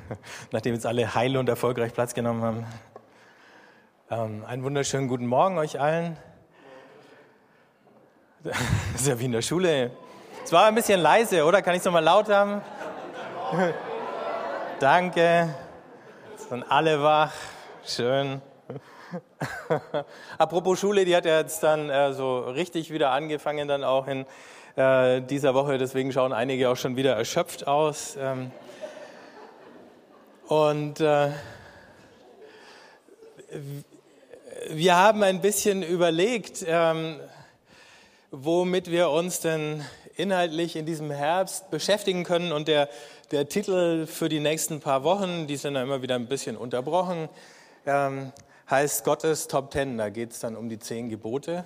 nachdem jetzt alle heil und erfolgreich Platz genommen haben. Ähm, einen wunderschönen guten Morgen euch allen. Das ist ja wie in der Schule. Es war ein bisschen leise, oder? Kann ich es nochmal laut haben? Danke. Jetzt sind alle wach. Schön. Apropos Schule, die hat ja jetzt dann äh, so richtig wieder angefangen, dann auch in äh, dieser Woche. Deswegen schauen einige auch schon wieder erschöpft aus. Ähm, und äh, wir haben ein bisschen überlegt, ähm, womit wir uns denn inhaltlich in diesem Herbst beschäftigen können. Und der, der Titel für die nächsten paar Wochen, die sind dann immer wieder ein bisschen unterbrochen, ähm, heißt Gottes Top Ten. Da geht es dann um die zehn Gebote.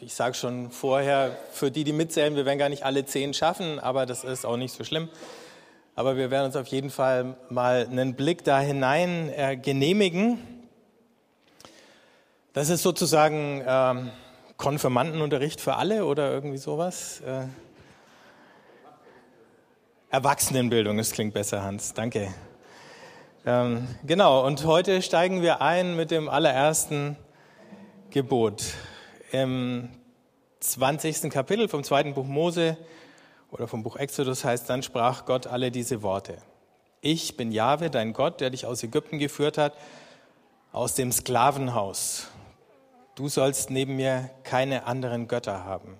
Ich sage schon vorher, für die, die mitzählen, wir werden gar nicht alle zehn schaffen, aber das ist auch nicht so schlimm. Aber wir werden uns auf jeden Fall mal einen Blick da hinein äh, genehmigen. Das ist sozusagen ähm, Konfirmandenunterricht für alle oder irgendwie sowas. Äh, Erwachsenenbildung, das klingt besser, Hans. Danke. Ähm, genau, und heute steigen wir ein mit dem allerersten Gebot. Im 20. Kapitel vom zweiten Buch Mose oder vom Buch Exodus heißt, dann sprach Gott alle diese Worte. Ich bin Jahwe, dein Gott, der dich aus Ägypten geführt hat, aus dem Sklavenhaus. Du sollst neben mir keine anderen Götter haben.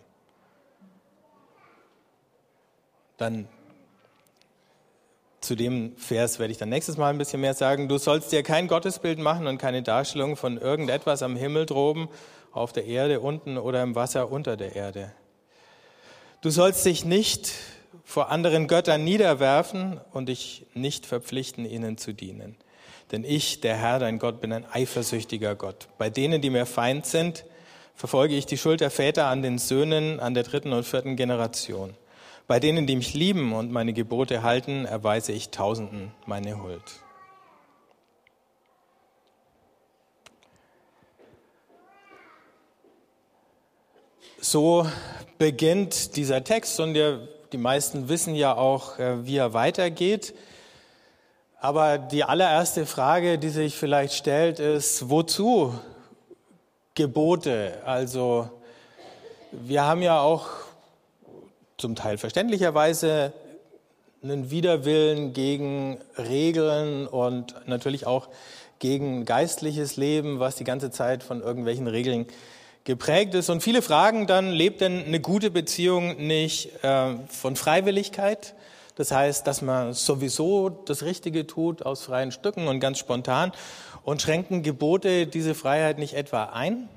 Dann zu dem Vers werde ich dann nächstes Mal ein bisschen mehr sagen. Du sollst dir kein Gottesbild machen und keine Darstellung von irgendetwas am Himmel droben, auf der Erde unten oder im Wasser unter der Erde. Du sollst dich nicht vor anderen Göttern niederwerfen und dich nicht verpflichten, ihnen zu dienen. Denn ich, der Herr, dein Gott, bin ein eifersüchtiger Gott. Bei denen, die mir Feind sind, verfolge ich die Schuld der Väter an den Söhnen, an der dritten und vierten Generation. Bei denen, die mich lieben und meine Gebote halten, erweise ich Tausenden meine Huld. So beginnt dieser Text und die meisten wissen ja auch, äh, wie er weitergeht. Aber die allererste Frage, die sich vielleicht stellt, ist, wozu Gebote? Also wir haben ja auch zum Teil verständlicherweise einen Widerwillen gegen Regeln und natürlich auch gegen geistliches Leben, was die ganze Zeit von irgendwelchen Regeln geprägt ist. Und viele fragen dann, lebt denn eine gute Beziehung nicht äh, von Freiwilligkeit? Das heißt, dass man sowieso das Richtige tut aus freien Stücken und ganz spontan. Und schränken Gebote diese Freiheit nicht etwa ein?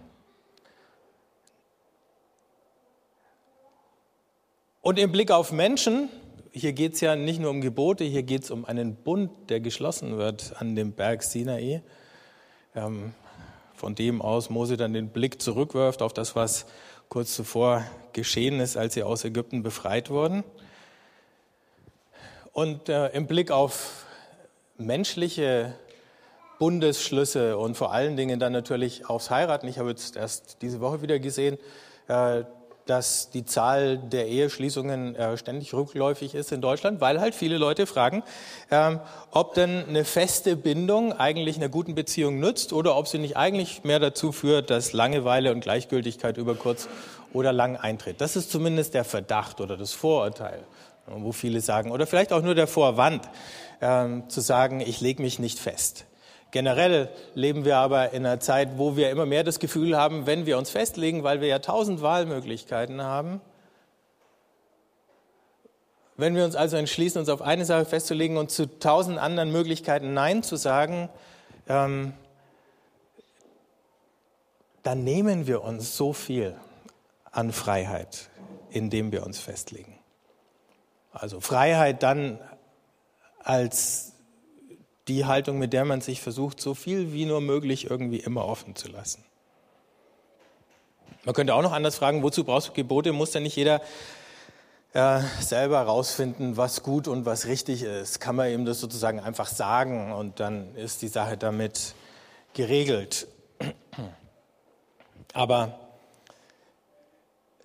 Und im Blick auf Menschen, hier geht es ja nicht nur um Gebote, hier geht es um einen Bund, der geschlossen wird an dem Berg Sinai. Ähm, von dem aus Mose dann den Blick zurückwirft auf das, was kurz zuvor geschehen ist, als sie aus Ägypten befreit wurden. Und äh, im Blick auf menschliche Bundesschlüsse und vor allen Dingen dann natürlich aufs Heiraten. Ich habe jetzt erst diese Woche wieder gesehen, äh, dass die Zahl der Eheschließungen äh, ständig rückläufig ist in Deutschland, weil halt viele Leute fragen, ähm, ob denn eine feste Bindung eigentlich einer guten Beziehung nützt oder ob sie nicht eigentlich mehr dazu führt, dass Langeweile und Gleichgültigkeit über kurz oder lang eintritt. Das ist zumindest der Verdacht oder das Vorurteil, wo viele sagen, oder vielleicht auch nur der Vorwand, ähm, zu sagen, ich lege mich nicht fest. Generell leben wir aber in einer Zeit, wo wir immer mehr das Gefühl haben, wenn wir uns festlegen, weil wir ja tausend Wahlmöglichkeiten haben, wenn wir uns also entschließen, uns auf eine Sache festzulegen und zu tausend anderen Möglichkeiten Nein zu sagen, ähm, dann nehmen wir uns so viel an Freiheit, indem wir uns festlegen. Also Freiheit dann als die Haltung, mit der man sich versucht, so viel wie nur möglich irgendwie immer offen zu lassen. Man könnte auch noch anders fragen, wozu brauchst du Gebote? Muss denn nicht jeder äh, selber herausfinden, was gut und was richtig ist? Kann man ihm das sozusagen einfach sagen und dann ist die Sache damit geregelt. Aber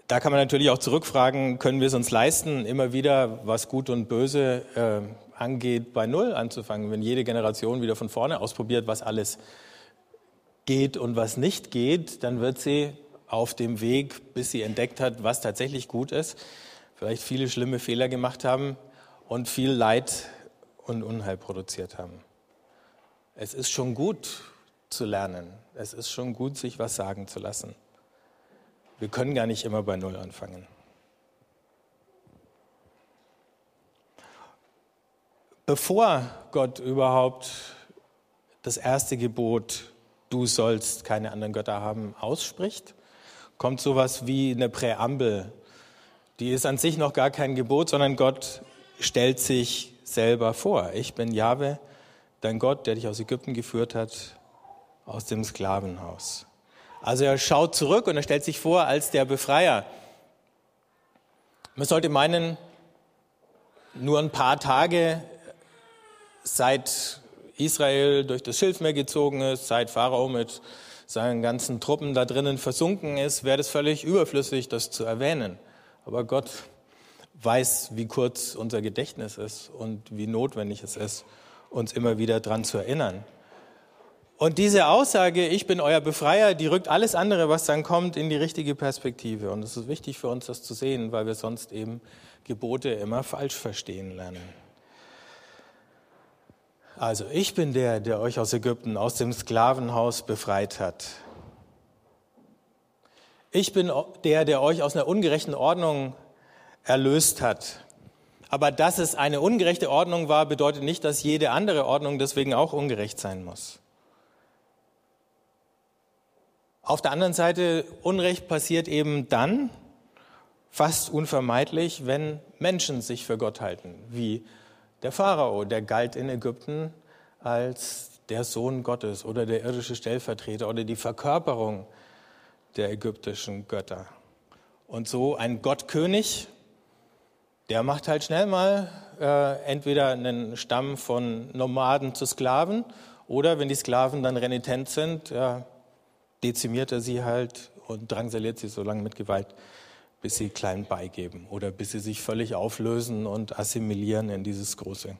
da kann man natürlich auch zurückfragen, können wir es uns leisten, immer wieder, was Gut und Böse äh, angeht, bei Null anzufangen, wenn jede Generation wieder von vorne ausprobiert, was alles geht und was nicht geht, dann wird sie auf dem Weg, bis sie entdeckt hat, was tatsächlich gut ist, vielleicht viele schlimme Fehler gemacht haben und viel Leid und Unheil produziert haben. Es ist schon gut zu lernen. Es ist schon gut, sich was sagen zu lassen. Wir können gar nicht immer bei Null anfangen. Bevor Gott überhaupt das erste Gebot, du sollst keine anderen Götter haben, ausspricht, kommt sowas wie eine Präambel. Die ist an sich noch gar kein Gebot, sondern Gott stellt sich selber vor. Ich bin Jahwe, dein Gott, der dich aus Ägypten geführt hat, aus dem Sklavenhaus. Also er schaut zurück und er stellt sich vor als der Befreier. Man sollte meinen, nur ein paar Tage seit Israel durch das Schilfmeer gezogen ist, seit Pharao mit seinen ganzen Truppen da drinnen versunken ist, wäre es völlig überflüssig, das zu erwähnen. Aber Gott weiß, wie kurz unser Gedächtnis ist und wie notwendig es ist, uns immer wieder daran zu erinnern. Und diese Aussage, ich bin euer Befreier, die rückt alles andere, was dann kommt, in die richtige Perspektive. Und es ist wichtig für uns, das zu sehen, weil wir sonst eben Gebote immer falsch verstehen lernen. Also, ich bin der, der euch aus Ägypten, aus dem Sklavenhaus befreit hat. Ich bin der, der euch aus einer ungerechten Ordnung erlöst hat. Aber dass es eine ungerechte Ordnung war, bedeutet nicht, dass jede andere Ordnung deswegen auch ungerecht sein muss. Auf der anderen Seite, Unrecht passiert eben dann, fast unvermeidlich, wenn Menschen sich für Gott halten, wie der Pharao, der galt in Ägypten als der Sohn Gottes oder der irdische Stellvertreter oder die Verkörperung der ägyptischen Götter. Und so ein Gottkönig, der macht halt schnell mal äh, entweder einen Stamm von Nomaden zu Sklaven oder wenn die Sklaven dann renitent sind, ja, dezimiert er sie halt und drangsaliert sie so lange mit Gewalt, bis sie klein beigeben oder bis sie sich völlig auflösen und assimilieren in dieses große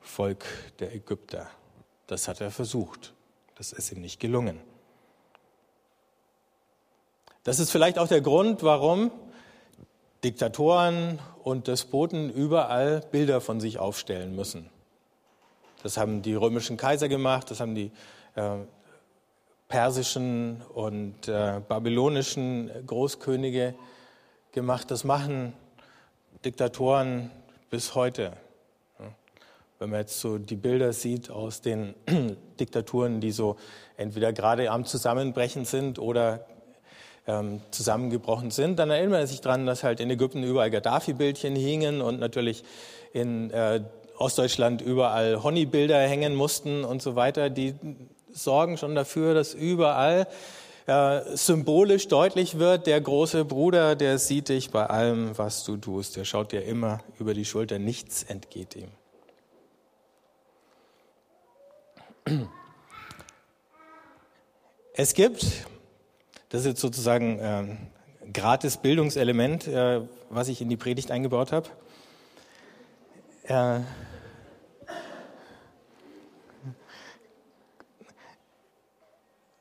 Volk der Ägypter. Das hat er versucht. Das ist ihm nicht gelungen. Das ist vielleicht auch der Grund, warum Diktatoren und Despoten überall Bilder von sich aufstellen müssen. Das haben die römischen Kaiser gemacht, das haben die äh, persischen und äh, babylonischen Großkönige gemacht. Das machen Diktatoren bis heute. Wenn man jetzt so die Bilder sieht aus den Diktaturen, die so entweder gerade am Zusammenbrechen sind oder ähm, zusammengebrochen sind, dann erinnert man sich daran, dass halt in Ägypten überall Gaddafi-Bildchen hingen und natürlich in äh, Ostdeutschland überall Honey-Bilder hängen mussten und so weiter. Die sorgen schon dafür, dass überall äh, symbolisch deutlich wird, der große Bruder, der sieht dich bei allem, was du tust. Der schaut dir immer über die Schulter, nichts entgeht ihm. Es gibt, das ist jetzt sozusagen äh, gratis Bildungselement, äh, was ich in die Predigt eingebaut habe.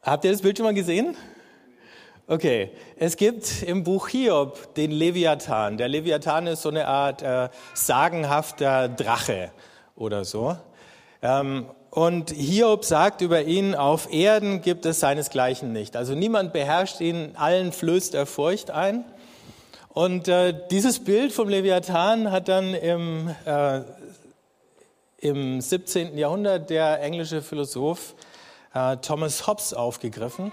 Habt ihr das Bild schon mal gesehen? Okay, es gibt im Buch Hiob den Leviathan. Der Leviathan ist so eine Art äh, sagenhafter Drache oder so. Ähm, und Hiob sagt über ihn, auf Erden gibt es seinesgleichen nicht. Also niemand beherrscht ihn, allen flößt er Furcht ein. Und äh, dieses Bild vom Leviathan hat dann im, äh, im 17. Jahrhundert der englische Philosoph äh, Thomas Hobbes aufgegriffen.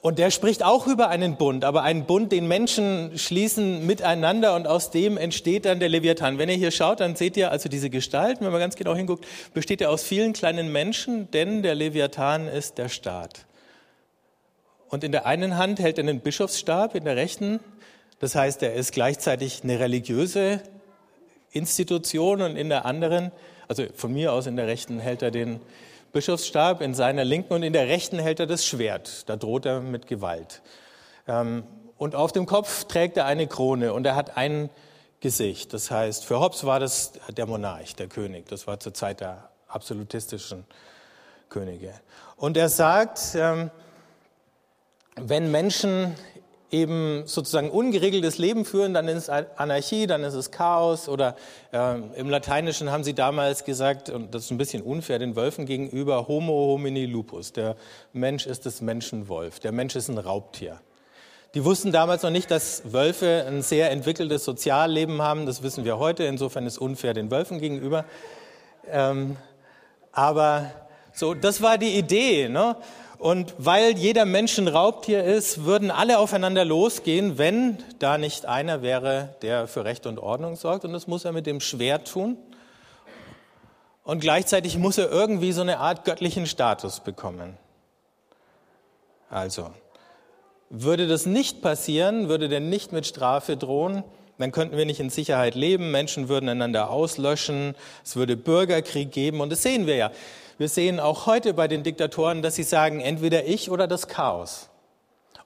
Und der spricht auch über einen Bund, aber einen Bund, den Menschen schließen miteinander und aus dem entsteht dann der Leviathan. Wenn ihr hier schaut, dann seht ihr also diese Gestalt, wenn man ganz genau hinguckt, besteht er aus vielen kleinen Menschen, denn der Leviathan ist der Staat. Und in der einen Hand hält er einen Bischofsstab, in der rechten. Das heißt, er ist gleichzeitig eine religiöse Institution und in der anderen, also von mir aus in der rechten, hält er den Bischofsstab in seiner linken und in der rechten hält er das Schwert. Da droht er mit Gewalt. Ähm, und auf dem Kopf trägt er eine Krone und er hat ein Gesicht. Das heißt, für Hobbes war das der Monarch, der König. Das war zur Zeit der absolutistischen Könige. Und er sagt, ähm, wenn Menschen eben sozusagen ungeregeltes Leben führen, dann ist es Anarchie, dann ist es Chaos oder äh, im Lateinischen haben sie damals gesagt, und das ist ein bisschen unfair den Wölfen gegenüber, Homo homini lupus, der Mensch ist das Menschenwolf, der Mensch ist ein Raubtier. Die wussten damals noch nicht, dass Wölfe ein sehr entwickeltes Sozialleben haben, das wissen wir heute, insofern ist unfair den Wölfen gegenüber. Ähm, aber so, das war die Idee. Ne? Und weil jeder Mensch ein Raubtier ist, würden alle aufeinander losgehen, wenn da nicht einer wäre, der für Recht und Ordnung sorgt. Und das muss er mit dem Schwert tun. Und gleichzeitig muss er irgendwie so eine Art göttlichen Status bekommen. Also, würde das nicht passieren, würde der nicht mit Strafe drohen, dann könnten wir nicht in Sicherheit leben, Menschen würden einander auslöschen, es würde Bürgerkrieg geben und das sehen wir ja. Wir sehen auch heute bei den Diktatoren, dass sie sagen, entweder ich oder das Chaos.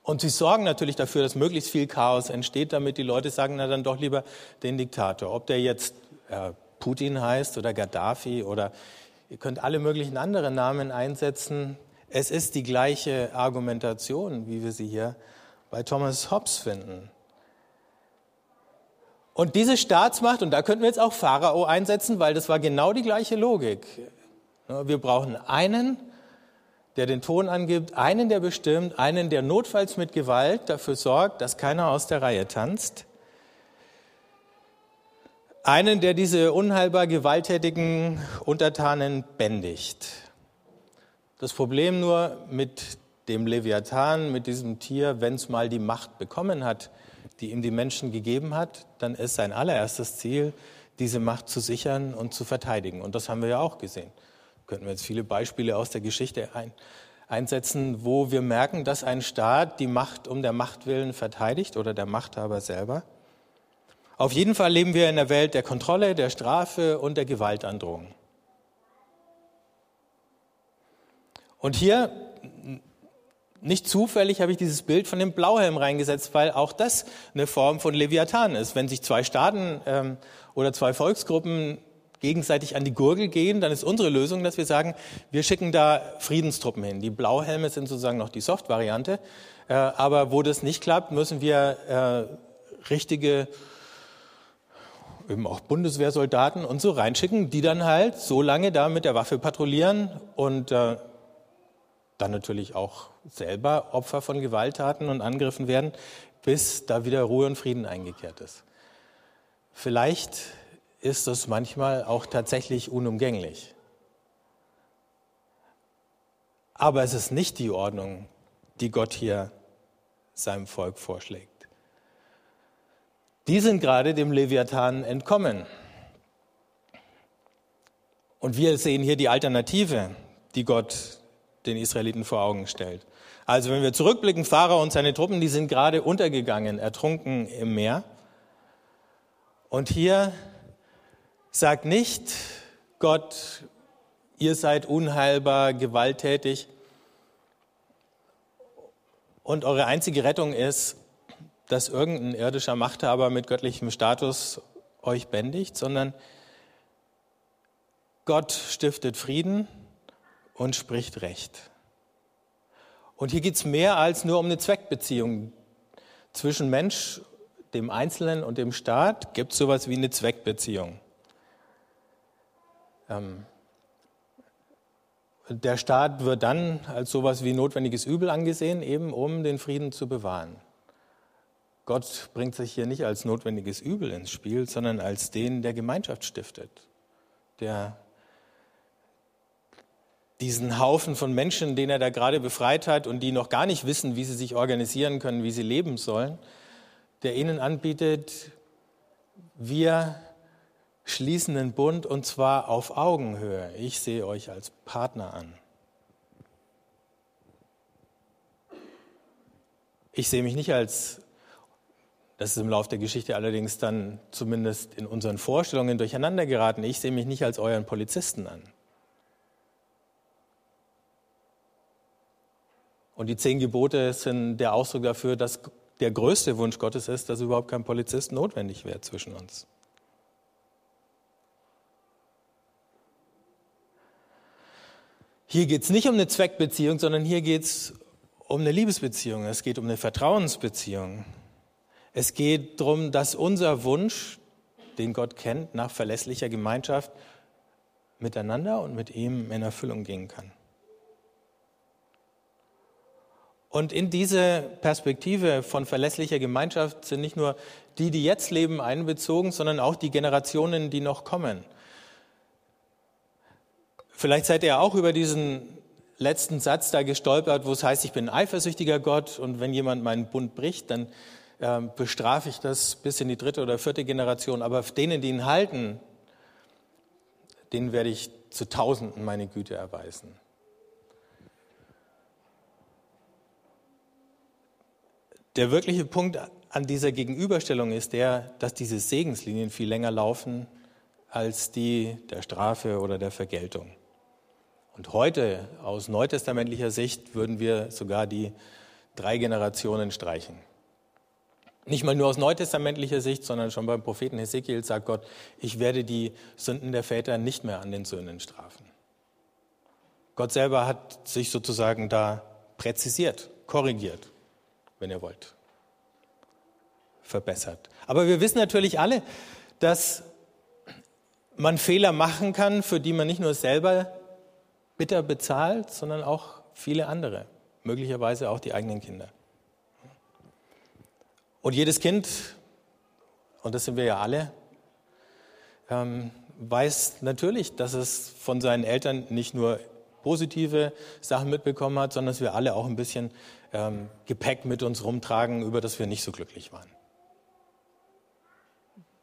Und sie sorgen natürlich dafür, dass möglichst viel Chaos entsteht, damit die Leute sagen, na dann doch lieber den Diktator. Ob der jetzt äh, Putin heißt oder Gaddafi oder ihr könnt alle möglichen anderen Namen einsetzen. Es ist die gleiche Argumentation, wie wir sie hier bei Thomas Hobbes finden. Und diese Staatsmacht, und da könnten wir jetzt auch Pharao einsetzen, weil das war genau die gleiche Logik. Wir brauchen einen, der den Ton angibt, einen, der bestimmt, einen, der notfalls mit Gewalt dafür sorgt, dass keiner aus der Reihe tanzt, einen, der diese unheilbar gewalttätigen Untertanen bändigt. Das Problem nur mit dem Leviathan, mit diesem Tier, wenn es mal die Macht bekommen hat, die ihm die Menschen gegeben hat, dann ist sein allererstes Ziel, diese Macht zu sichern und zu verteidigen. Und das haben wir ja auch gesehen könnten wir jetzt viele Beispiele aus der Geschichte ein, einsetzen, wo wir merken, dass ein Staat die Macht um der Macht willen verteidigt oder der Machthaber selber. Auf jeden Fall leben wir in der Welt der Kontrolle, der Strafe und der Gewaltandrohung. Und hier, nicht zufällig, habe ich dieses Bild von dem Blauhelm reingesetzt, weil auch das eine Form von Leviathan ist. Wenn sich zwei Staaten ähm, oder zwei Volksgruppen gegenseitig an die Gurgel gehen, dann ist unsere Lösung, dass wir sagen, wir schicken da Friedenstruppen hin. Die Blauhelme sind sozusagen noch die Soft-Variante. Äh, aber wo das nicht klappt, müssen wir äh, richtige eben auch Bundeswehrsoldaten und so reinschicken, die dann halt so lange da mit der Waffe patrouillieren und äh, dann natürlich auch selber Opfer von Gewalttaten und Angriffen werden, bis da wieder Ruhe und Frieden eingekehrt ist. Vielleicht ist das manchmal auch tatsächlich unumgänglich. Aber es ist nicht die Ordnung, die Gott hier seinem Volk vorschlägt. Die sind gerade dem Leviathan entkommen. Und wir sehen hier die Alternative, die Gott den Israeliten vor Augen stellt. Also wenn wir zurückblicken, Pharao und seine Truppen, die sind gerade untergegangen, ertrunken im Meer. Und hier Sagt nicht, Gott, ihr seid unheilbar, gewalttätig und eure einzige Rettung ist, dass irgendein irdischer Machthaber mit göttlichem Status euch bändigt, sondern Gott stiftet Frieden und spricht Recht. Und hier geht es mehr als nur um eine Zweckbeziehung. Zwischen Mensch, dem Einzelnen und dem Staat gibt es sowas wie eine Zweckbeziehung. Ähm, der Staat wird dann als sowas wie notwendiges Übel angesehen, eben um den Frieden zu bewahren. Gott bringt sich hier nicht als notwendiges Übel ins Spiel, sondern als den, der Gemeinschaft stiftet, der diesen Haufen von Menschen, den er da gerade befreit hat und die noch gar nicht wissen, wie sie sich organisieren können, wie sie leben sollen, der ihnen anbietet, wir schließen einen Bund und zwar auf Augenhöhe. Ich sehe euch als Partner an. Ich sehe mich nicht als, das ist im Laufe der Geschichte allerdings dann zumindest in unseren Vorstellungen durcheinander geraten, ich sehe mich nicht als euren Polizisten an. Und die zehn Gebote sind der Ausdruck dafür, dass der größte Wunsch Gottes ist, dass überhaupt kein Polizist notwendig wäre zwischen uns. Hier geht es nicht um eine Zweckbeziehung, sondern hier geht es um eine Liebesbeziehung. Es geht um eine Vertrauensbeziehung. Es geht darum, dass unser Wunsch, den Gott kennt, nach verlässlicher Gemeinschaft miteinander und mit ihm in Erfüllung gehen kann. Und in diese Perspektive von verlässlicher Gemeinschaft sind nicht nur die, die jetzt leben, einbezogen, sondern auch die Generationen, die noch kommen. Vielleicht seid ihr auch über diesen letzten Satz da gestolpert, wo es heißt, ich bin ein eifersüchtiger Gott und wenn jemand meinen Bund bricht, dann äh, bestrafe ich das bis in die dritte oder vierte Generation. Aber denen, die ihn halten, denen werde ich zu Tausenden meine Güte erweisen. Der wirkliche Punkt an dieser Gegenüberstellung ist der, dass diese Segenslinien viel länger laufen als die der Strafe oder der Vergeltung. Und heute aus neutestamentlicher Sicht würden wir sogar die drei Generationen streichen. Nicht mal nur aus neutestamentlicher Sicht, sondern schon beim Propheten Hesekiel sagt Gott, ich werde die Sünden der Väter nicht mehr an den Söhnen strafen. Gott selber hat sich sozusagen da präzisiert, korrigiert wenn ihr wollt, verbessert. Aber wir wissen natürlich alle, dass man Fehler machen kann, für die man nicht nur selber bitter bezahlt, sondern auch viele andere, möglicherweise auch die eigenen Kinder. Und jedes Kind, und das sind wir ja alle, ähm, weiß natürlich, dass es von seinen Eltern nicht nur positive Sachen mitbekommen hat, sondern dass wir alle auch ein bisschen ähm, Gepäck mit uns rumtragen, über das wir nicht so glücklich waren.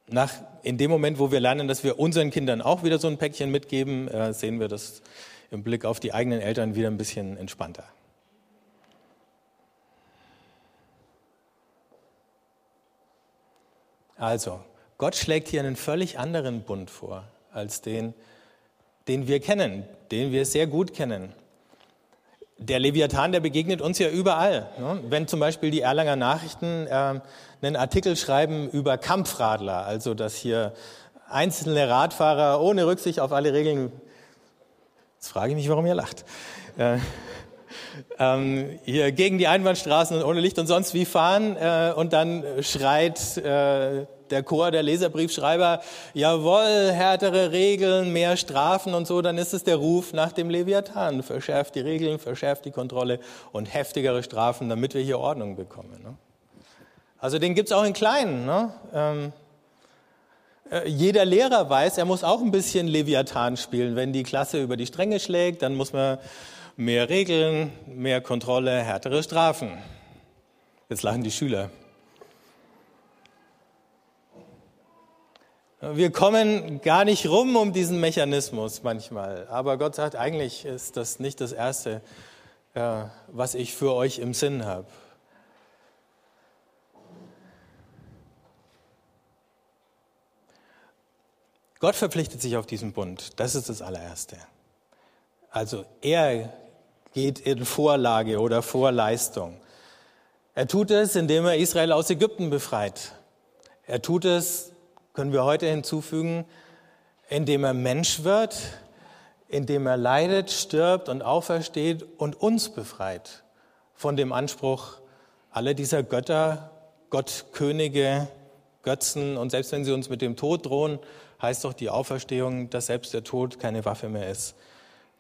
Nach, in dem Moment, wo wir lernen, dass wir unseren Kindern auch wieder so ein Päckchen mitgeben, äh, sehen wir das im Blick auf die eigenen Eltern wieder ein bisschen entspannter. Also, Gott schlägt hier einen völlig anderen Bund vor als den, den wir kennen, den wir sehr gut kennen der Leviathan, der begegnet uns ja überall. Ne? Wenn zum Beispiel die Erlanger Nachrichten äh, einen Artikel schreiben über Kampfradler, also dass hier einzelne Radfahrer ohne Rücksicht auf alle Regeln, jetzt frage ich mich, warum ihr lacht, äh, ähm, hier gegen die Einbahnstraßen und ohne Licht und sonst wie fahren äh, und dann schreit äh, der Chor der Leserbriefschreiber, jawohl, härtere Regeln, mehr Strafen und so, dann ist es der Ruf nach dem Leviathan. Verschärft die Regeln, verschärft die Kontrolle und heftigere Strafen, damit wir hier Ordnung bekommen. Ne? Also den gibt's auch in Kleinen. Ne? Ähm, äh, jeder Lehrer weiß, er muss auch ein bisschen Leviathan spielen. Wenn die Klasse über die Stränge schlägt, dann muss man mehr Regeln, mehr Kontrolle, härtere Strafen. Jetzt lachen die Schüler. Wir kommen gar nicht rum um diesen Mechanismus manchmal. Aber Gott sagt, eigentlich ist das nicht das Erste, was ich für euch im Sinn habe. Gott verpflichtet sich auf diesen Bund. Das ist das allererste. Also er geht in Vorlage oder Vorleistung. Er tut es, indem er Israel aus Ägypten befreit. Er tut es, können wir heute hinzufügen, indem er Mensch wird, indem er leidet, stirbt und aufersteht und uns befreit von dem Anspruch aller dieser Götter, Gottkönige, Götzen und selbst wenn sie uns mit dem Tod drohen, heißt doch die Auferstehung, dass selbst der Tod keine Waffe mehr ist,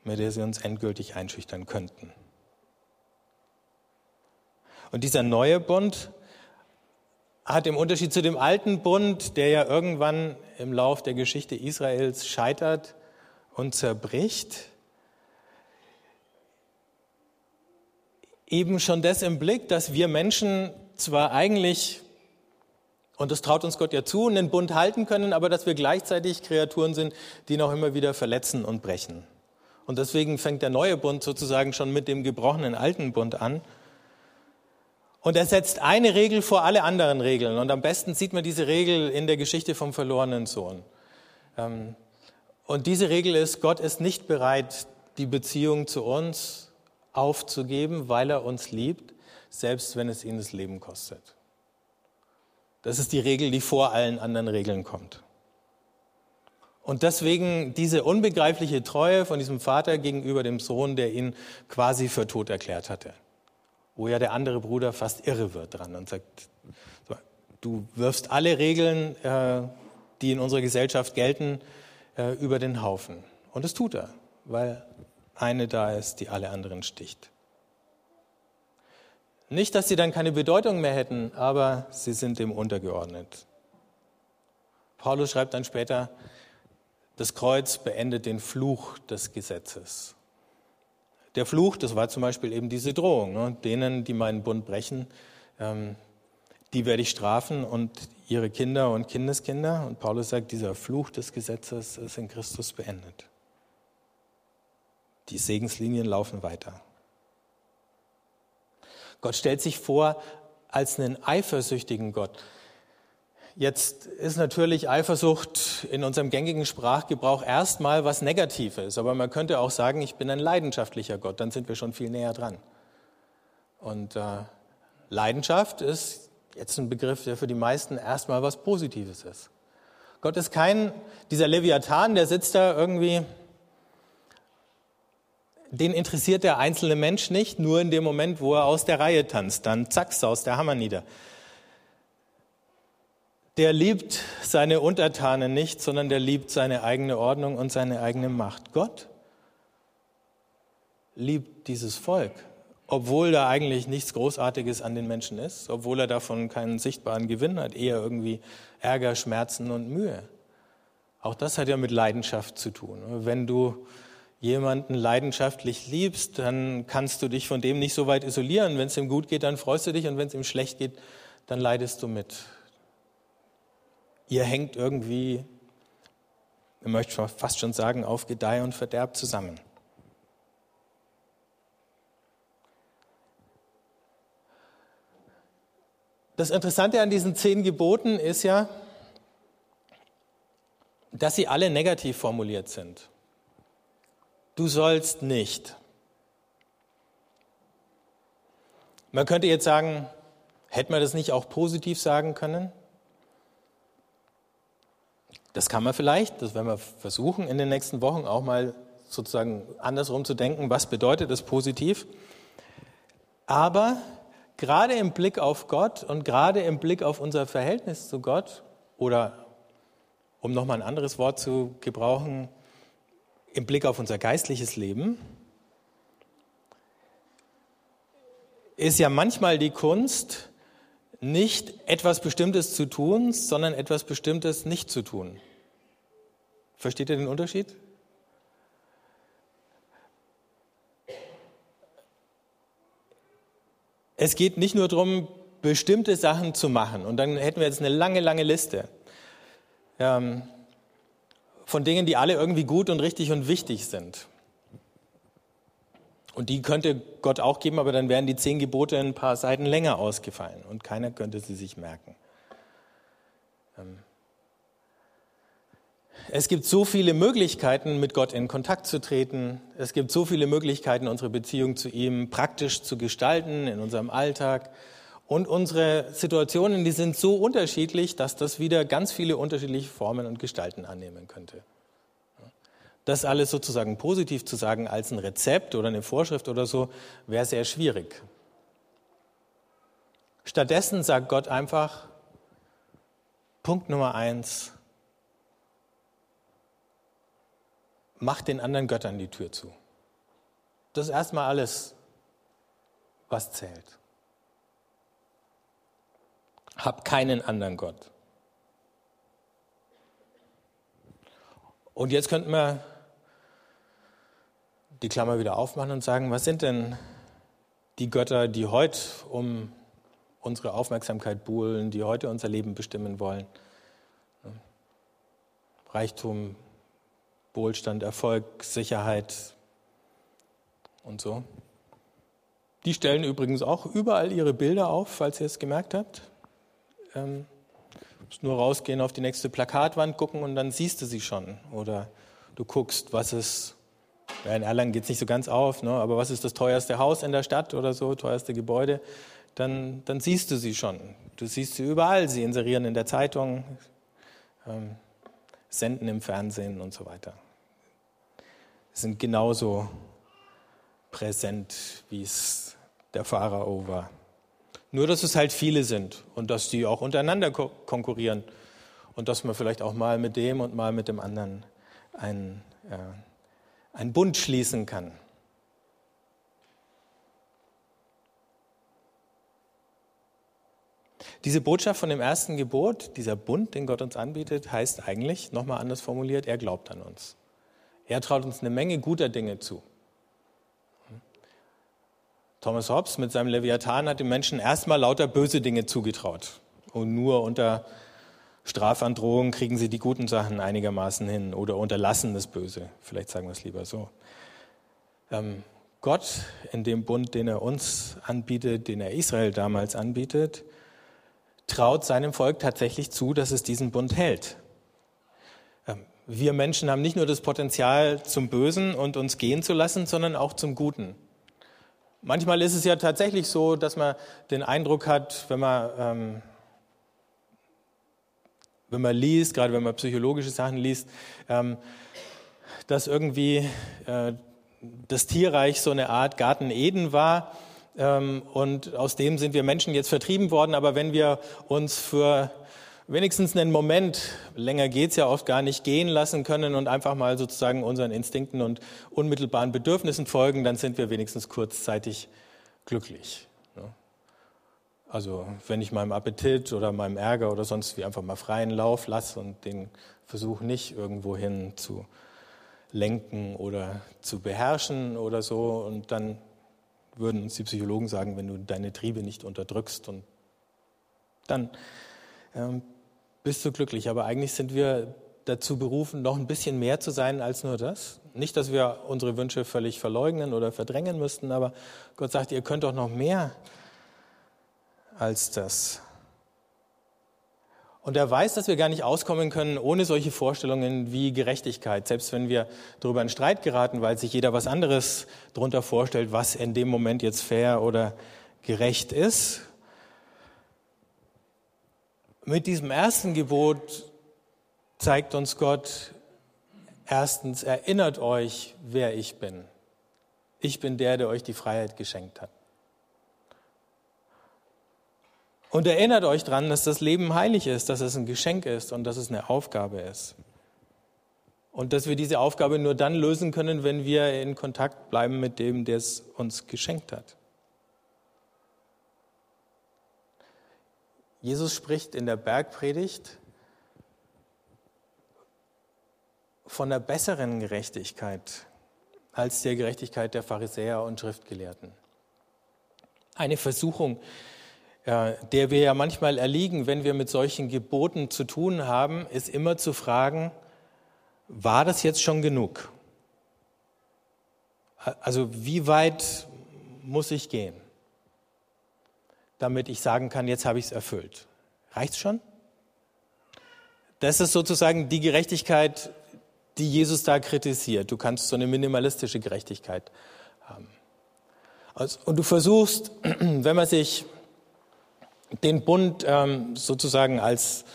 mit der sie uns endgültig einschüchtern könnten. Und dieser neue Bund hat im Unterschied zu dem alten Bund, der ja irgendwann im Lauf der Geschichte Israels scheitert und zerbricht, eben schon das im Blick, dass wir Menschen zwar eigentlich, und das traut uns Gott ja zu, einen Bund halten können, aber dass wir gleichzeitig Kreaturen sind, die noch immer wieder verletzen und brechen. Und deswegen fängt der neue Bund sozusagen schon mit dem gebrochenen alten Bund an. Und er setzt eine Regel vor alle anderen Regeln. Und am besten sieht man diese Regel in der Geschichte vom verlorenen Sohn. Ähm, und diese Regel ist, Gott ist nicht bereit, die Beziehung zu uns aufzugeben, weil er uns liebt, selbst wenn es ihn das Leben kostet. Das ist die Regel, die vor allen anderen Regeln kommt. Und deswegen diese unbegreifliche Treue von diesem Vater gegenüber dem Sohn, der ihn quasi für tot erklärt hatte. Wo ja der andere Bruder fast irre wird dran und sagt, du wirfst alle Regeln, äh, die in unserer Gesellschaft gelten, äh, über den Haufen. Und das tut er, weil eine da ist, die alle anderen sticht. Nicht, dass sie dann keine Bedeutung mehr hätten, aber sie sind dem untergeordnet. Paulus schreibt dann später, das Kreuz beendet den Fluch des Gesetzes. Der Fluch, das war zum Beispiel eben diese Drohung, ne? denen, die meinen Bund brechen, ähm, die werde ich strafen und ihre Kinder und Kindeskinder. Und Paulus sagt, dieser Fluch des Gesetzes ist in Christus beendet. Die Segenslinien laufen weiter. Gott stellt sich vor als einen eifersüchtigen Gott. Jetzt ist natürlich Eifersucht in unserem gängigen Sprachgebrauch erstmal was Negatives, aber man könnte auch sagen, ich bin ein leidenschaftlicher Gott, dann sind wir schon viel näher dran. Und äh, Leidenschaft ist jetzt ein Begriff, der für die meisten erstmal was Positives ist. Gott ist kein, dieser Leviathan, der sitzt da irgendwie, den interessiert der einzelne Mensch nicht, nur in dem Moment, wo er aus der Reihe tanzt, dann zack, aus der Hammer nieder der liebt seine Untertanen nicht, sondern der liebt seine eigene Ordnung und seine eigene Macht. Gott liebt dieses Volk, obwohl da eigentlich nichts Großartiges an den Menschen ist, obwohl er davon keinen sichtbaren Gewinn hat, eher irgendwie Ärger, Schmerzen und Mühe. Auch das hat ja mit Leidenschaft zu tun. Wenn du jemanden leidenschaftlich liebst, dann kannst du dich von dem nicht so weit isolieren. Wenn es ihm gut geht, dann freust du dich und wenn es ihm schlecht geht, dann leidest du mit ihr hängt irgendwie, ich möchte fast schon sagen, auf Gedeih und Verderb zusammen. Das Interessante an diesen zehn Geboten ist ja, dass sie alle negativ formuliert sind. Du sollst nicht. Man könnte jetzt sagen, hätte man das nicht auch positiv sagen können? Das kann man vielleicht, das werden wir versuchen in den nächsten Wochen auch mal sozusagen andersrum zu denken, was bedeutet es positiv. Aber gerade im Blick auf Gott und gerade im Blick auf unser Verhältnis zu Gott oder um nochmal ein anderes Wort zu gebrauchen, im Blick auf unser geistliches Leben, ist ja manchmal die Kunst, nicht etwas Bestimmtes zu tun, sondern etwas Bestimmtes nicht zu tun. Versteht ihr den Unterschied? Es geht nicht nur darum, bestimmte Sachen zu machen. Und dann hätten wir jetzt eine lange, lange Liste ähm, von Dingen, die alle irgendwie gut und richtig und wichtig sind. Und die könnte Gott auch geben, aber dann wären die zehn Gebote ein paar Seiten länger ausgefallen und keiner könnte sie sich merken. Ähm, es gibt so viele Möglichkeiten, mit Gott in Kontakt zu treten. Es gibt so viele Möglichkeiten, unsere Beziehung zu ihm praktisch zu gestalten in unserem Alltag. Und unsere Situationen, die sind so unterschiedlich, dass das wieder ganz viele unterschiedliche Formen und Gestalten annehmen könnte. Das alles sozusagen positiv zu sagen als ein Rezept oder eine Vorschrift oder so, wäre sehr schwierig. Stattdessen sagt Gott einfach, Punkt Nummer eins, mach den anderen Göttern die Tür zu. Das ist erstmal alles, was zählt. Hab keinen anderen Gott. Und jetzt könnten wir die Klammer wieder aufmachen und sagen, was sind denn die Götter, die heute um unsere Aufmerksamkeit buhlen, die heute unser Leben bestimmen wollen? Reichtum, Wohlstand, Erfolg, Sicherheit und so. Die stellen übrigens auch überall ihre Bilder auf, falls ihr es gemerkt habt. Ähm, musst nur rausgehen auf die nächste Plakatwand gucken und dann siehst du sie schon. Oder du guckst, was ist in Erlangen geht es nicht so ganz auf, ne? aber was ist das teuerste Haus in der Stadt oder so, teuerste Gebäude, dann, dann siehst du sie schon. Du siehst sie überall, sie inserieren in der Zeitung, ähm, senden im Fernsehen und so weiter. Sie sind genauso präsent, wie es der Pharao war. Nur, dass es halt viele sind und dass die auch untereinander ko konkurrieren und dass man vielleicht auch mal mit dem und mal mit dem anderen einen, äh, einen Bund schließen kann. Diese Botschaft von dem ersten Gebot, dieser Bund, den Gott uns anbietet, heißt eigentlich, nochmal anders formuliert, er glaubt an uns. Er traut uns eine Menge guter Dinge zu. Thomas Hobbes mit seinem Leviathan hat den Menschen erstmal lauter böse Dinge zugetraut. Und nur unter Strafandrohung kriegen sie die guten Sachen einigermaßen hin oder unterlassen das Böse. Vielleicht sagen wir es lieber so. Ähm, Gott in dem Bund, den er uns anbietet, den er Israel damals anbietet, traut seinem Volk tatsächlich zu, dass es diesen Bund hält. Ähm, wir Menschen haben nicht nur das Potenzial zum Bösen und uns gehen zu lassen, sondern auch zum Guten. Manchmal ist es ja tatsächlich so, dass man den Eindruck hat, wenn man, ähm, wenn man liest, gerade wenn man psychologische Sachen liest, ähm, dass irgendwie äh, das Tierreich so eine Art Garten Eden war ähm, und aus dem sind wir Menschen jetzt vertrieben worden. Aber wenn wir uns für wenigstens einen Moment, länger geht's ja oft gar nicht, gehen lassen können und einfach mal sozusagen unseren Instinkten und unmittelbaren Bedürfnissen folgen, dann sind wir wenigstens kurzzeitig glücklich. Also wenn ich meinem Appetit oder meinem Ärger oder sonst wie einfach mal freien Lauf lasse und den Versuch nicht irgendwohin zu lenken oder zu beherrschen oder so und dann würden uns die Psychologen sagen, wenn du deine Triebe nicht unterdrückst und dann ähm, bist du glücklich. Aber eigentlich sind wir dazu berufen, noch ein bisschen mehr zu sein als nur das. Nicht, dass wir unsere Wünsche völlig verleugnen oder verdrängen müssten, aber Gott sagt, ihr könnt doch noch mehr als das. Und er weiß, dass wir gar nicht auskommen können ohne solche Vorstellungen wie Gerechtigkeit. Selbst wenn wir darüber in Streit geraten, weil sich jeder was anderes darunter vorstellt, was in dem Moment jetzt fair oder gerecht ist. Mit diesem ersten Gebot zeigt uns Gott, erstens, erinnert euch, wer ich bin. Ich bin der, der euch die Freiheit geschenkt hat. Und erinnert euch daran, dass das Leben heilig ist, dass es ein Geschenk ist und dass es eine Aufgabe ist. Und dass wir diese Aufgabe nur dann lösen können, wenn wir in Kontakt bleiben mit dem, der es uns geschenkt hat. Jesus spricht in der Bergpredigt von der besseren Gerechtigkeit als der Gerechtigkeit der Pharisäer und Schriftgelehrten. Eine Versuchung, der wir ja manchmal erliegen, wenn wir mit solchen Geboten zu tun haben, ist immer zu fragen, war das jetzt schon genug? Also wie weit muss ich gehen, damit ich sagen kann, jetzt habe ich es erfüllt? Reicht schon? Das ist sozusagen die Gerechtigkeit, die Jesus da kritisiert. Du kannst so eine minimalistische Gerechtigkeit haben. Also, und du versuchst, wenn man sich den Bund ähm, sozusagen als,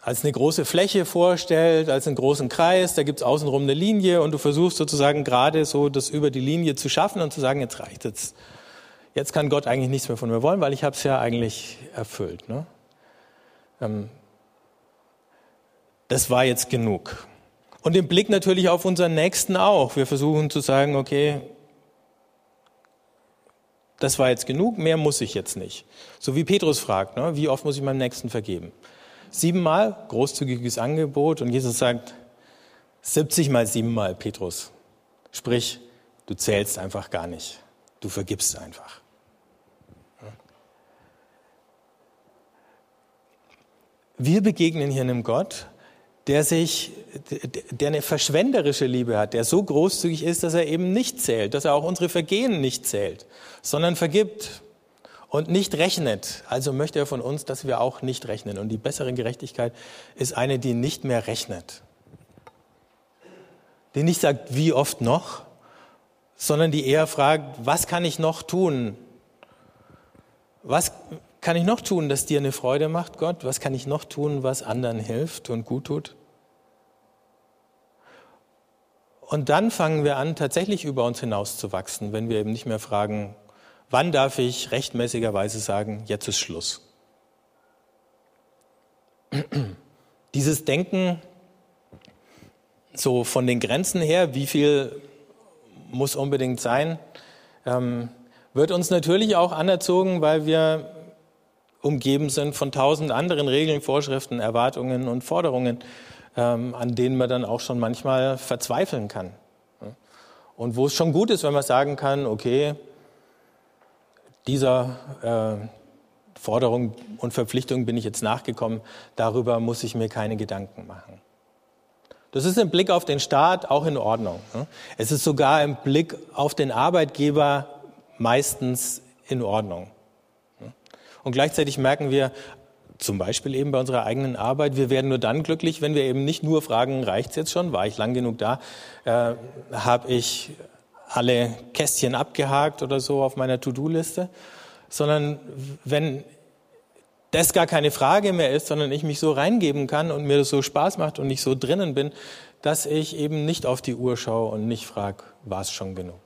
als eine große Fläche vorstellt, als einen großen Kreis, da gibt's außenrum eine Linie und du versuchst sozusagen gerade so das über die Linie zu schaffen und zu sagen, jetzt reicht es. Jetzt kann Gott eigentlich nichts mehr von mir wollen, weil ich habe es ja eigentlich erfüllt. Ne? Ähm, das war jetzt genug. Und im Blick natürlich auf unseren Nächsten auch. Wir versuchen zu sagen, okay, das war jetzt genug, mehr muss ich jetzt nicht. So wie Petrus fragt, ne, wie oft muss ich meinem Nächsten vergeben? Siebenmal, großzügiges Angebot und Jesus sagt, 70 mal siebenmal, Petrus. Sprich, du zählst einfach gar nicht. Du vergibst einfach. Wir begegnen hier einem Gott, der sich, der eine verschwenderische Liebe hat, der so großzügig ist, dass er eben nicht zählt, dass er auch unsere Vergehen nicht zählt, sondern vergibt und nicht rechnet. Also möchte er von uns, dass wir auch nicht rechnen. Und die bessere Gerechtigkeit ist eine, die nicht mehr rechnet. Die nicht sagt, wie oft noch, sondern die eher fragt, was kann ich noch tun? Was, kann ich noch tun, das dir eine Freude macht, Gott? Was kann ich noch tun, was anderen hilft und gut tut? Und dann fangen wir an, tatsächlich über uns hinaus zu wachsen, wenn wir eben nicht mehr fragen, wann darf ich rechtmäßigerweise sagen, jetzt ist Schluss. Dieses Denken, so von den Grenzen her, wie viel muss unbedingt sein, ähm, wird uns natürlich auch anerzogen, weil wir umgeben sind von tausend anderen Regeln, Vorschriften, Erwartungen und Forderungen, ähm, an denen man dann auch schon manchmal verzweifeln kann. Und wo es schon gut ist, wenn man sagen kann, okay, dieser äh, Forderung und Verpflichtung bin ich jetzt nachgekommen, darüber muss ich mir keine Gedanken machen. Das ist im Blick auf den Staat auch in Ordnung. Ne? Es ist sogar im Blick auf den Arbeitgeber meistens in Ordnung. Und gleichzeitig merken wir, zum Beispiel eben bei unserer eigenen Arbeit, wir werden nur dann glücklich, wenn wir eben nicht nur fragen, reicht's jetzt schon, war ich lang genug da, äh, habe ich alle Kästchen abgehakt oder so auf meiner To-Do-Liste, sondern wenn das gar keine Frage mehr ist, sondern ich mich so reingeben kann und mir das so Spaß macht und ich so drinnen bin, dass ich eben nicht auf die Uhr schaue und nicht frage, war es schon genug.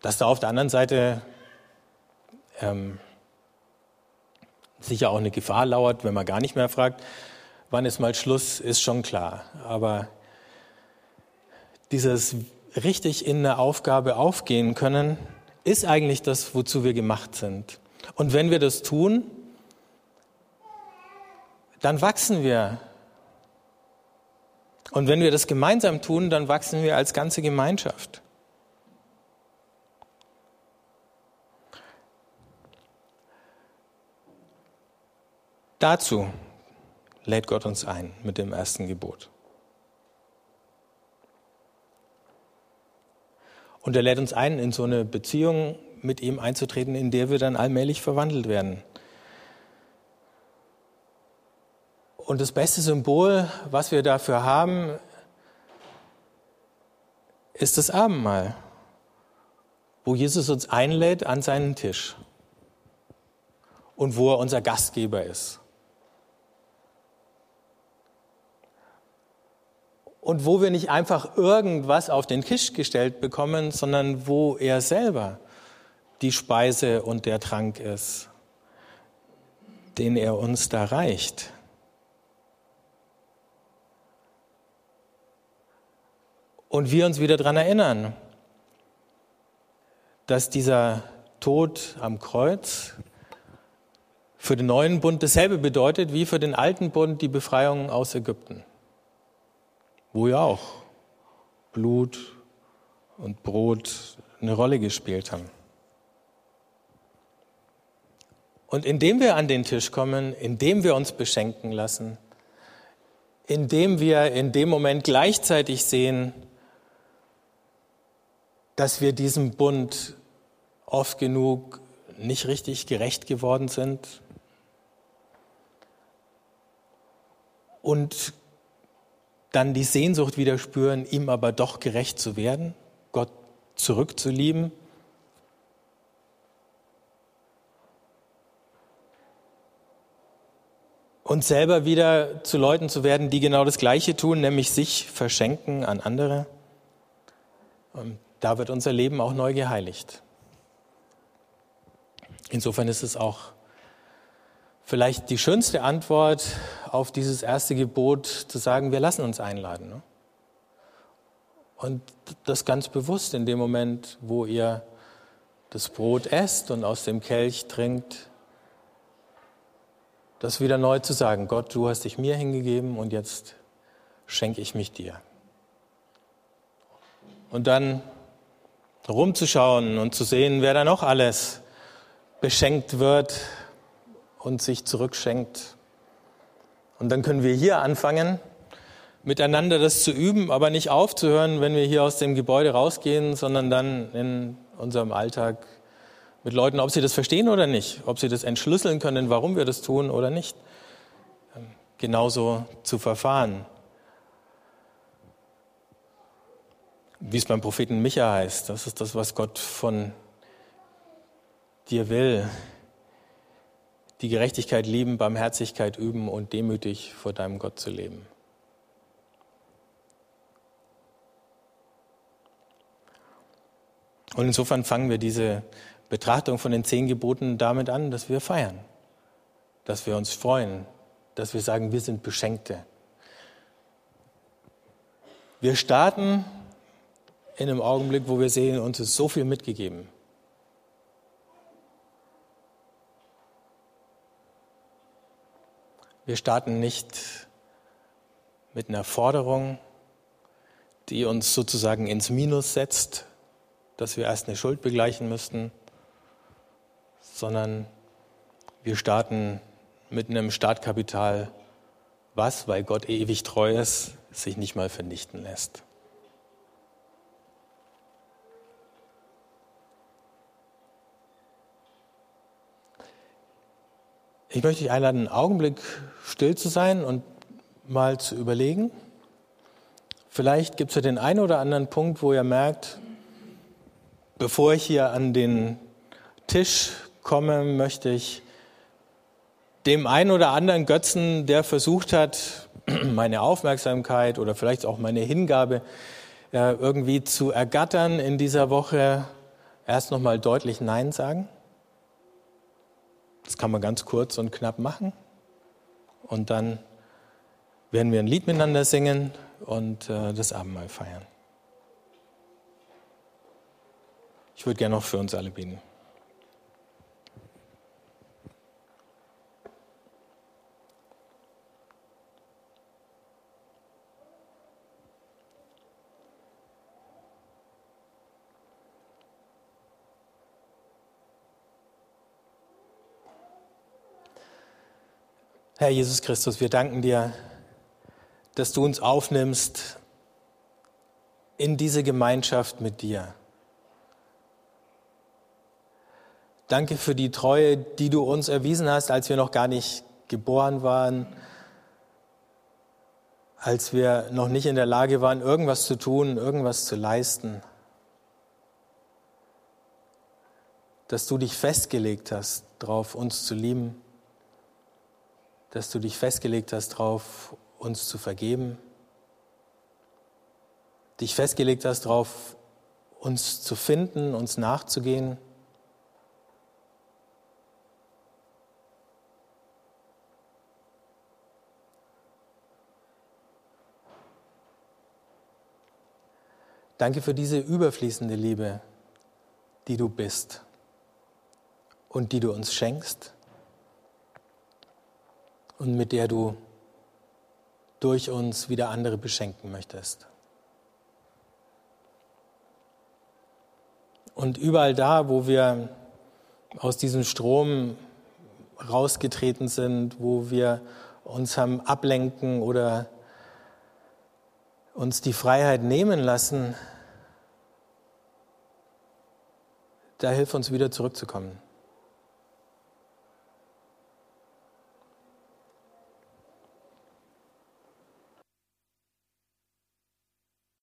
Dass da auf der anderen Seite ähm, sicher auch eine Gefahr lauert, wenn man gar nicht mehr fragt, wann ist mal Schluss, ist schon klar. Aber dieses richtig in eine Aufgabe aufgehen können, ist eigentlich das, wozu wir gemacht sind. Und wenn wir das tun, dann wachsen wir. Und wenn wir das gemeinsam tun, dann wachsen wir als ganze Gemeinschaft. Dazu lädt Gott uns ein mit dem ersten Gebot. Und er lädt uns ein, in so eine Beziehung mit ihm einzutreten, in der wir dann allmählich verwandelt werden. Und das beste Symbol, was wir dafür haben, ist das Abendmahl, wo Jesus uns einlädt an seinen Tisch und wo er unser Gastgeber ist. Und wo wir nicht einfach irgendwas auf den Tisch gestellt bekommen, sondern wo er selber die Speise und der Trank ist, den er uns da reicht. Und wir uns wieder daran erinnern, dass dieser Tod am Kreuz für den neuen Bund dasselbe bedeutet wie für den alten Bund die Befreiung aus Ägypten, wo ja auch Blut und Brot eine Rolle gespielt haben. Und indem wir an den Tisch kommen, indem wir uns beschenken lassen, indem wir in dem Moment gleichzeitig sehen, dass wir diesem Bund oft genug nicht richtig gerecht geworden sind und dann die Sehnsucht wieder spüren, ihm aber doch gerecht zu werden, Gott zurückzulieben und selber wieder zu Leuten zu werden, die genau das Gleiche tun, nämlich sich verschenken an andere. Und da wird unser Leben auch neu geheiligt. Insofern ist es auch vielleicht die schönste Antwort auf dieses erste Gebot zu sagen, wir lassen uns einladen. Ne? Und das ganz bewusst in dem Moment, wo ihr das Brot esst und aus dem Kelch trinkt, das wieder neu zu sagen, Gott, du hast dich mir hingegeben und jetzt schenke ich mich dir. Und dann rumzuschauen und zu sehen, wer da noch alles beschenkt wird und sich zurückschenkt. Und dann können wir hier anfangen, miteinander das zu üben, aber nicht aufzuhören, wenn wir hier aus dem Gebäude rausgehen, sondern dann in unserem Alltag mit Leuten, ob sie das verstehen oder nicht, ob sie das entschlüsseln können, warum wir das tun oder nicht, ähm, genauso zu verfahren. Wie es beim Propheten Micha heißt, das ist das, was Gott von dir will, die Gerechtigkeit lieben, Barmherzigkeit üben und demütig vor deinem Gott zu leben. Und insofern fangen wir diese Betrachtung von den zehn Geboten damit an, dass wir feiern, dass wir uns freuen, dass wir sagen, wir sind Beschenkte. Wir starten in einem Augenblick, wo wir sehen, uns ist so viel mitgegeben. Wir starten nicht mit einer Forderung, die uns sozusagen ins Minus setzt, dass wir erst eine Schuld begleichen müssten, sondern wir starten mit einem Startkapital, was, weil Gott ewig treu ist, sich nicht mal vernichten lässt. Ich möchte dich einladen, einen Augenblick still zu sein und mal zu überlegen. Vielleicht gibt es ja den einen oder anderen Punkt, wo ihr merkt, bevor ich hier an den Tisch komme, möchte ich dem einen oder anderen Götzen, der versucht hat, meine Aufmerksamkeit oder vielleicht auch meine Hingabe äh, irgendwie zu ergattern in dieser Woche, erst nochmal deutlich Nein sagen. Das kann man ganz kurz und knapp machen. Und dann werden wir ein Lied miteinander singen und äh, das Abendmahl feiern. Ich würde gerne noch für uns alle beten. Herr Jesus Christus, wir danken dir, dass du uns aufnimmst in diese Gemeinschaft mit dir. Danke für die Treue, die du uns erwiesen hast, als wir noch gar nicht geboren waren, als wir noch nicht in der Lage waren, irgendwas zu tun, irgendwas zu leisten. Dass du dich festgelegt hast, darauf uns zu lieben dass du dich festgelegt hast darauf, uns zu vergeben, dich festgelegt hast darauf, uns zu finden, uns nachzugehen. Danke für diese überfließende Liebe, die du bist und die du uns schenkst und mit der du durch uns wieder andere beschenken möchtest. Und überall da, wo wir aus diesem Strom rausgetreten sind, wo wir uns haben ablenken oder uns die Freiheit nehmen lassen, da hilf uns wieder zurückzukommen.